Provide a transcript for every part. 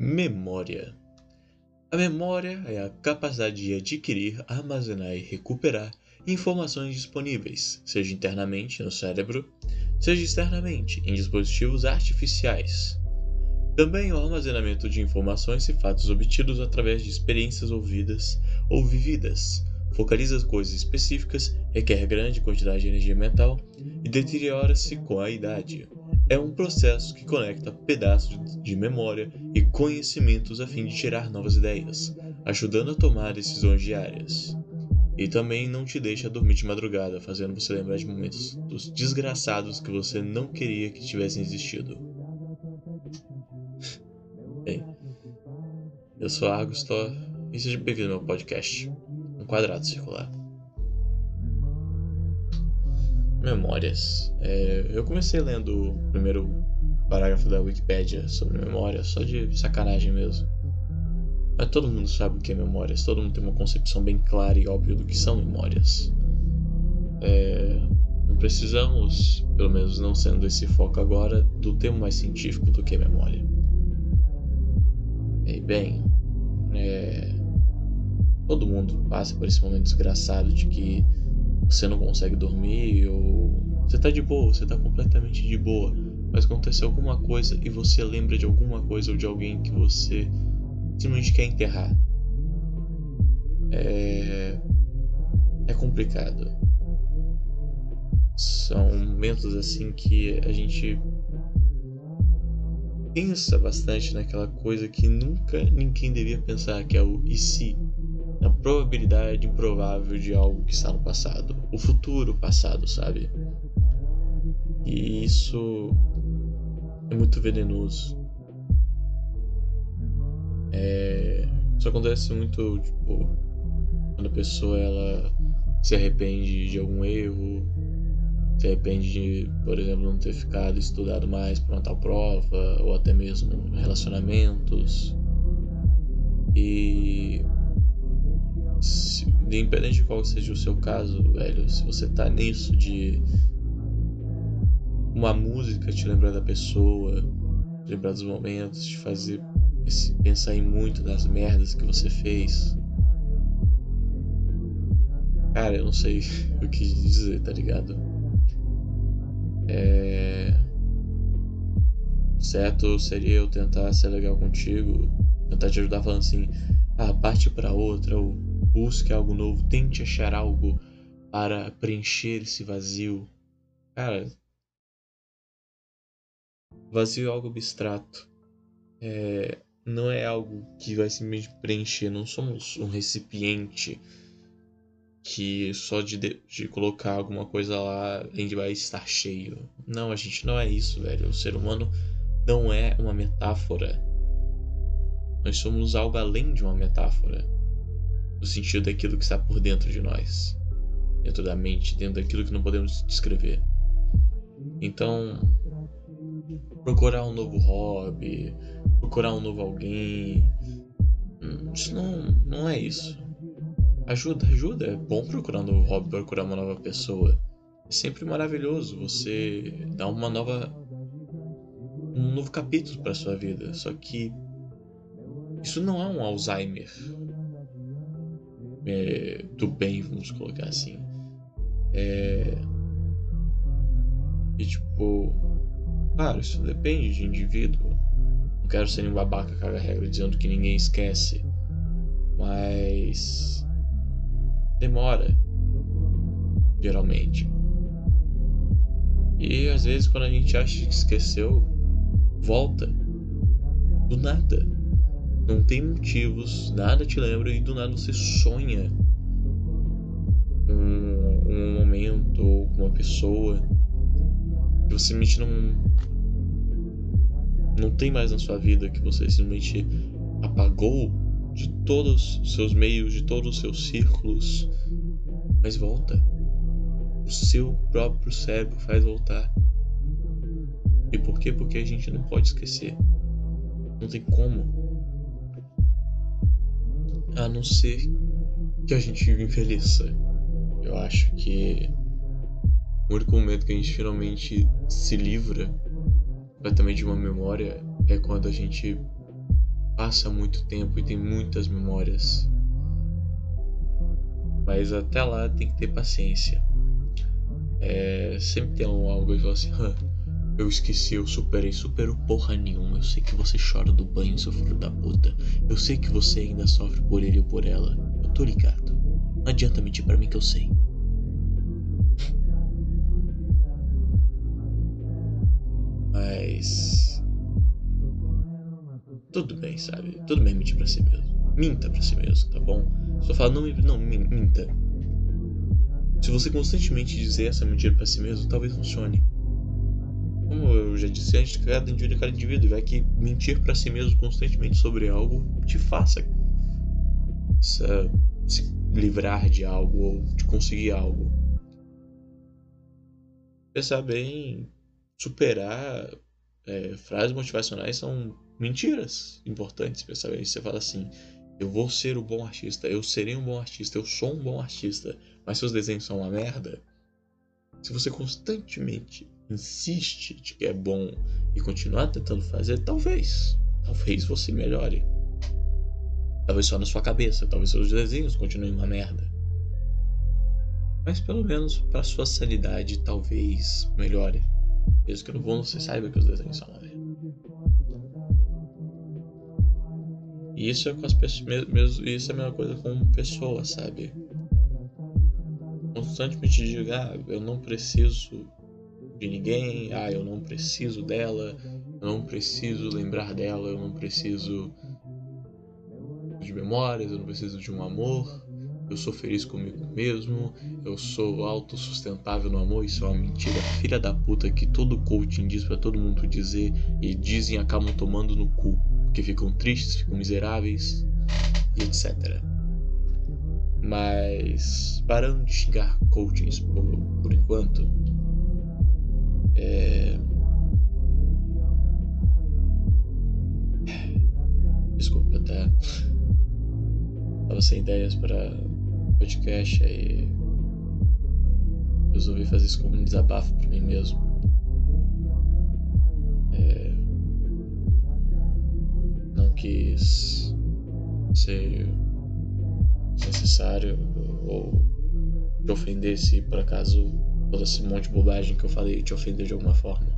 Memória. A memória é a capacidade de adquirir, armazenar e recuperar informações disponíveis, seja internamente no cérebro, seja externamente em dispositivos artificiais. Também o armazenamento de informações e fatos obtidos através de experiências ouvidas ou vividas, focaliza coisas específicas, requer grande quantidade de energia mental e deteriora-se com a idade. É um processo que conecta pedaços de memória e conhecimentos a fim de tirar novas ideias, ajudando a tomar decisões diárias. E também não te deixa dormir de madrugada, fazendo você lembrar de momentos dos desgraçados que você não queria que tivessem existido. Bem, eu sou Argus Thor e seja bem-vindo ao meu podcast quadrado circular. Memórias. É, eu comecei lendo o primeiro parágrafo da Wikipedia sobre memória, só de sacanagem mesmo. Mas todo mundo sabe o que é memórias, todo mundo tem uma concepção bem clara e óbvia do que são memórias. É, não precisamos, pelo menos não sendo esse foco agora, do termo mais científico do que é memória. E bem, é, Todo mundo passa por esse momento desgraçado de que você não consegue dormir ou você tá de boa, você tá completamente de boa, mas aconteceu alguma coisa e você lembra de alguma coisa ou de alguém que você simplesmente quer enterrar. É é complicado. São momentos assim que a gente pensa bastante naquela coisa que nunca ninguém devia pensar, que é o e se probabilidade improvável de algo que está no passado, o futuro passado, sabe? E isso é muito venenoso. É... Isso acontece muito, tipo, quando a pessoa ela se arrepende de algum erro, se arrepende de, por exemplo, não ter ficado estudado mais para uma tal prova, ou até mesmo relacionamentos. E se, independente de qual seja o seu caso, velho, se você tá nisso de uma música te lembrar da pessoa, lembrar dos momentos, te fazer pensar em muito das merdas que você fez. Cara, eu não sei o que dizer, tá ligado? É. Certo seria eu tentar ser legal contigo, tentar te ajudar falando assim, ah, parte para outra, ou Busque algo novo, tente achar algo para preencher esse vazio. Cara, vazio é algo abstrato. É, não é algo que vai simplesmente preencher. Não somos um recipiente que só de, de colocar alguma coisa lá gente vai estar cheio. Não, a gente não é isso, velho. O ser humano não é uma metáfora. Nós somos algo além de uma metáfora no sentido daquilo que está por dentro de nós, dentro da mente, dentro daquilo que não podemos descrever. Então, procurar um novo hobby, procurar um novo alguém, hum, isso não, não é isso. Ajuda, ajuda. É bom procurar um novo hobby, procurar uma nova pessoa. É sempre maravilhoso você dar uma nova um novo capítulo para sua vida. Só que isso não é um Alzheimer é, do bem, vamos colocar assim. É, e tipo, claro, isso depende de indivíduo. Não quero ser um babaca caga regra dizendo que ninguém esquece. Mas demora. Geralmente. E às vezes quando a gente acha que esqueceu, volta. Do nada. Não tem motivos, nada te lembra e do nada você sonha um, um momento ou com uma pessoa que você simplesmente não não tem mais na sua vida que você simplesmente apagou de todos os seus meios, de todos os seus círculos, mas volta. O seu próprio cérebro faz voltar. E por quê? Porque a gente não pode esquecer. Não tem como. A não ser que a gente envelheça. Eu acho que o único momento que a gente finalmente se livra completamente de uma memória é quando a gente passa muito tempo e tem muitas memórias. Mas até lá tem que ter paciência. É, sempre tem algo fala assim, eu esqueci, eu superei, superou porra nenhuma. Eu sei que você chora do banho, seu filho da puta. Eu sei que você ainda sofre por ele ou por ela. Eu tô ligado. Não adianta mentir para mim que eu sei. Mas. Tudo bem, sabe? Tudo bem mentir pra si mesmo. Minta pra si mesmo, tá bom? Só fala, não, não, minta. Se você constantemente dizer essa mentira para si mesmo, talvez funcione. Como eu já disse antes, cada indivíduo é cada indivíduo. Vai que mentir para si mesmo constantemente sobre algo te faça se, livrar de algo ou de conseguir algo. Pensar bem, superar é, frases motivacionais são mentiras importantes. Pensar bem, você fala assim: eu vou ser um bom artista, eu serei um bom artista, eu sou um bom artista, mas seus desenhos são uma merda. Se você constantemente insiste de que é bom e continuar tentando fazer, talvez, talvez você melhore. Talvez só na sua cabeça, talvez seus desenhos continuem uma merda. Mas pelo menos para sua sanidade, talvez melhore. Mesmo que no vou, você saiba que os desenhos são uma merda. E isso é com as pessoas, isso é a mesma coisa com pessoas, sabe? Constantemente diga, ah, eu não preciso de ninguém, ah, eu não preciso dela, eu não preciso lembrar dela, eu não preciso de memórias, eu não preciso de um amor, eu sou feliz comigo mesmo, eu sou autossustentável no amor, isso é uma mentira filha da puta que todo coaching diz para todo mundo dizer e dizem acabam tomando no cu que ficam tristes, ficam miseráveis e etc. Mas parando de xingar coachings por, por enquanto, é... Desculpa, tá? Tava sem ideias para podcast aí resolvi fazer isso como um desabafo para mim mesmo. quis ser necessário ou ofender se por acaso todo esse monte de bobagem que eu falei te ofender de alguma forma.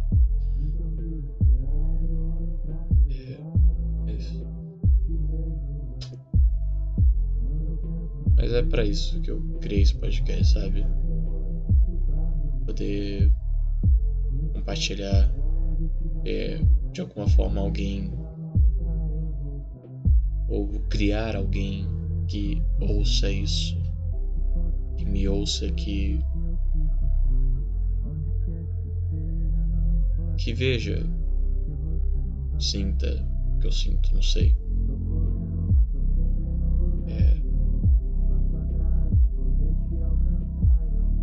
É, é isso. Mas é para isso que eu criei esse podcast, sabe? Poder compartilhar é, de alguma forma alguém ou criar alguém que ouça isso, que me ouça, que que veja, sinta o que eu sinto, não sei. É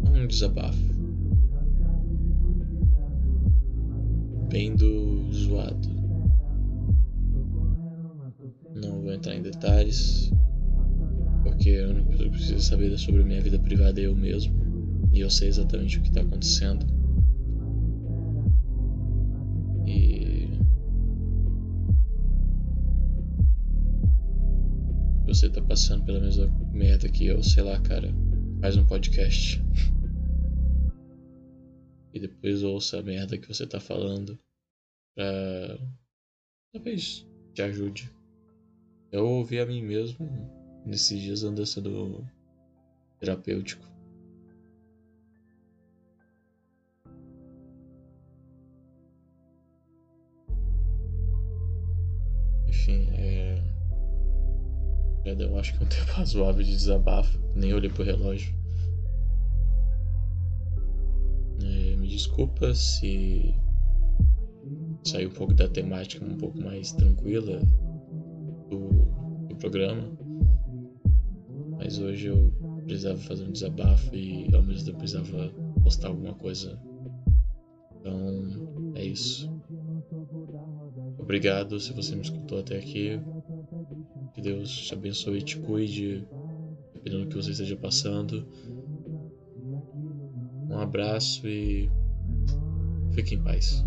um desabafo bem do zoado. Não vou entrar em detalhes, porque a única pessoa que precisa saber sobre a minha vida privada é eu mesmo, e eu sei exatamente o que está acontecendo. Você tá passando pela mesma merda que eu, sei lá, cara. Faz um podcast. e depois ouça a merda que você tá falando. Pra. Talvez te ajude. Eu ouvi a mim mesmo nesses dias andando sendo terapêutico. Deu acho que um tempo razoável de desabafo. Nem olhei pro relógio. É, me desculpa se saiu um pouco da temática um pouco mais tranquila do, do programa. Mas hoje eu precisava fazer um desabafo e ao mesmo tempo precisava postar alguma coisa. Então é isso. Obrigado se você me escutou até aqui. Que Deus te abençoe e te cuide, dependendo do que você esteja passando. Um abraço e fique em paz.